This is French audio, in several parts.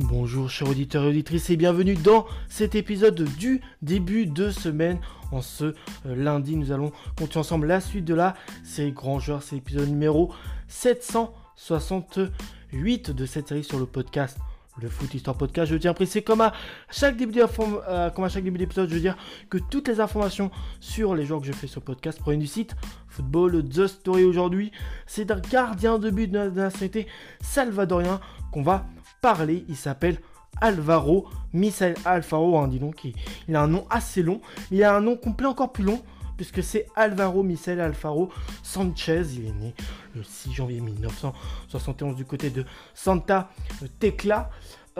Bonjour chers auditeurs et auditrices et bienvenue dans cet épisode du début de semaine. En ce euh, lundi, nous allons continuer ensemble la suite de la série Grand Joueur. C'est l'épisode numéro 768 de cette série sur le podcast le Foot Histoire Podcast. Je tiens à préciser, comme à chaque début euh, comme à chaque début d'épisode, je veux dire que toutes les informations sur les joueurs que je fais sur le podcast proviennent du site Football The Story aujourd'hui. C'est un gardien de but de la nationalité salvadorien qu'on va parler. Il s'appelle Alvaro Misael Alfaro. Hein, dis donc, il, a un nom assez long. Il a un nom complet encore plus long puisque c'est Alvaro Misael Alfaro Sanchez. Il est né le 6 janvier 1971 du côté de Santa Tecla.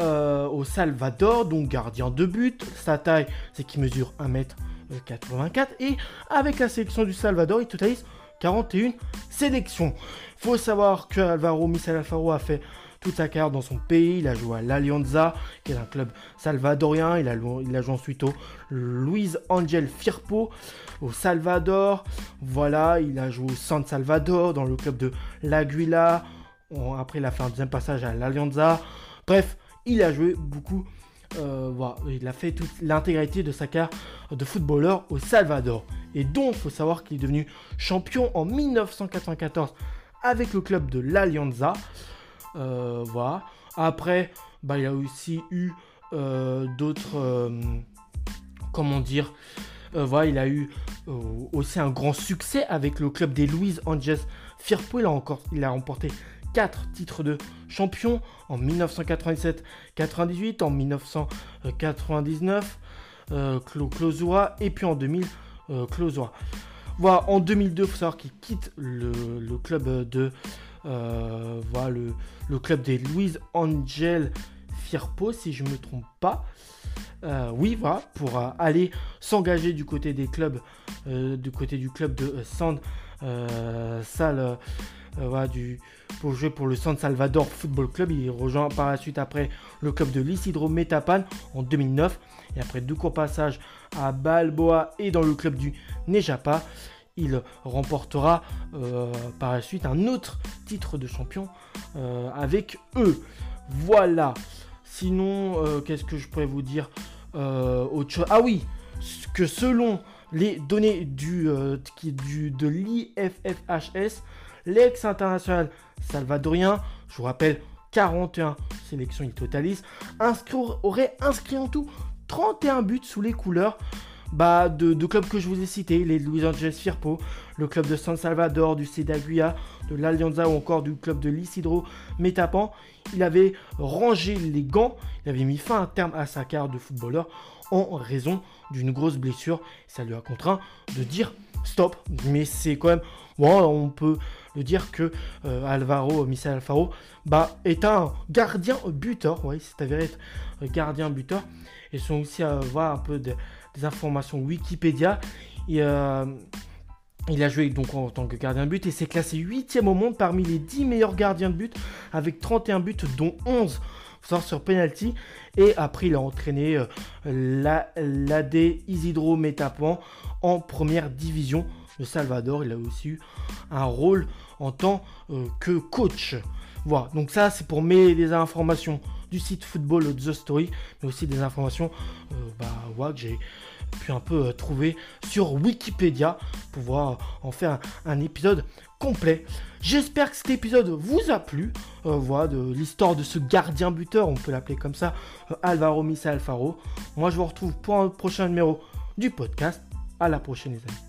Euh, au Salvador, donc gardien de but. Sa taille, c'est qu'il mesure 1m84. Et avec la sélection du Salvador, il totalise 41 sélections. Faut savoir que Alvaro Misael Alfaro a fait toute sa carrière dans son pays. Il a joué à l'Alianza, qui est un club salvadorien. Il a, il a joué ensuite au Luis Angel Firpo, au Salvador. Voilà, il a joué au San Salvador, dans le club de l'Aguila. Après, il a fait un deuxième passage à l'Alianza. Bref, il a joué beaucoup. Euh, il a fait toute l'intégralité de sa carrière de footballeur au Salvador. Et donc, il faut savoir qu'il est devenu champion en 1994 avec le club de l'Alianza. Euh, voilà. Après, bah, il a aussi eu euh, d'autres. Comment dire voilà, il a eu aussi un grand succès avec le club des Louis Angeles Firpo. Il a, encore, il a remporté 4 titres de champion en 1997-98, en 1999, euh, et puis en 2000, euh, Voilà, en 2002, il faut savoir qu'il quitte le, club de euh, voilà, le, club des Louise Angel Firpo, si je ne me trompe pas. Euh, oui, voilà, pour euh, aller s'engager du côté des clubs, du côté du club de San Sal, voilà, du, pour jouer pour le San Salvador Football Club. Il rejoint par la suite après le club de l'Isidro Metapan en 2009. Et après deux courts passages à Balboa et dans le club du Nejapa, il remportera euh, par la suite un autre titre de champion euh, avec eux. Voilà. Sinon, euh, qu'est-ce que je pourrais vous dire autre chose Ah oui, que selon les données du, du de l'IFFHS, l'ex-international salvadorien, je vous rappelle, 41 sélections il totalise, aurait inscrit en tout 31 buts sous les couleurs bah, de, clubs que je vous ai cités, les Los Angeles Firpo, le club de San Salvador, du Cedaguia, de l'Alianza ou encore du club de l'Isidro Metapan. Il avait rangé les gants, il avait mis fin à terme à sa carrière de footballeur en raison d'une grosse blessure. Ça lui a contraint de dire stop. Mais c'est quand même, bon, on peut dire que euh, Alvaro, Michel Alfaro, bah, est un gardien buteur. Oui, c'est avéré être gardien buteur. Et sont aussi à voir un peu de informations Wikipédia. Et, euh, il a joué donc en tant que gardien de but et s'est classé 8 au monde parmi les 10 meilleurs gardiens de but avec 31 buts dont 11 sort sur penalty. Et après, il a entraîné euh, l'AD Isidro Metapan en première division de Salvador. Il a aussi eu un rôle en tant euh, que coach. Voilà, donc ça c'est pour mes des informations du site Football The Story, mais aussi des informations bah, ouais, que j'ai pu un peu euh, trouver sur Wikipédia pour pouvoir en faire un, épisode complet. J'espère que cet épisode vous a plu. Euh, voilà, de l'histoire de ce gardien buteur, on peut l'appeler comme ça, euh, Alvaro Misa Alfaro. Moi, je vous retrouve pour un prochain numéro du podcast. À la prochaine, les amis.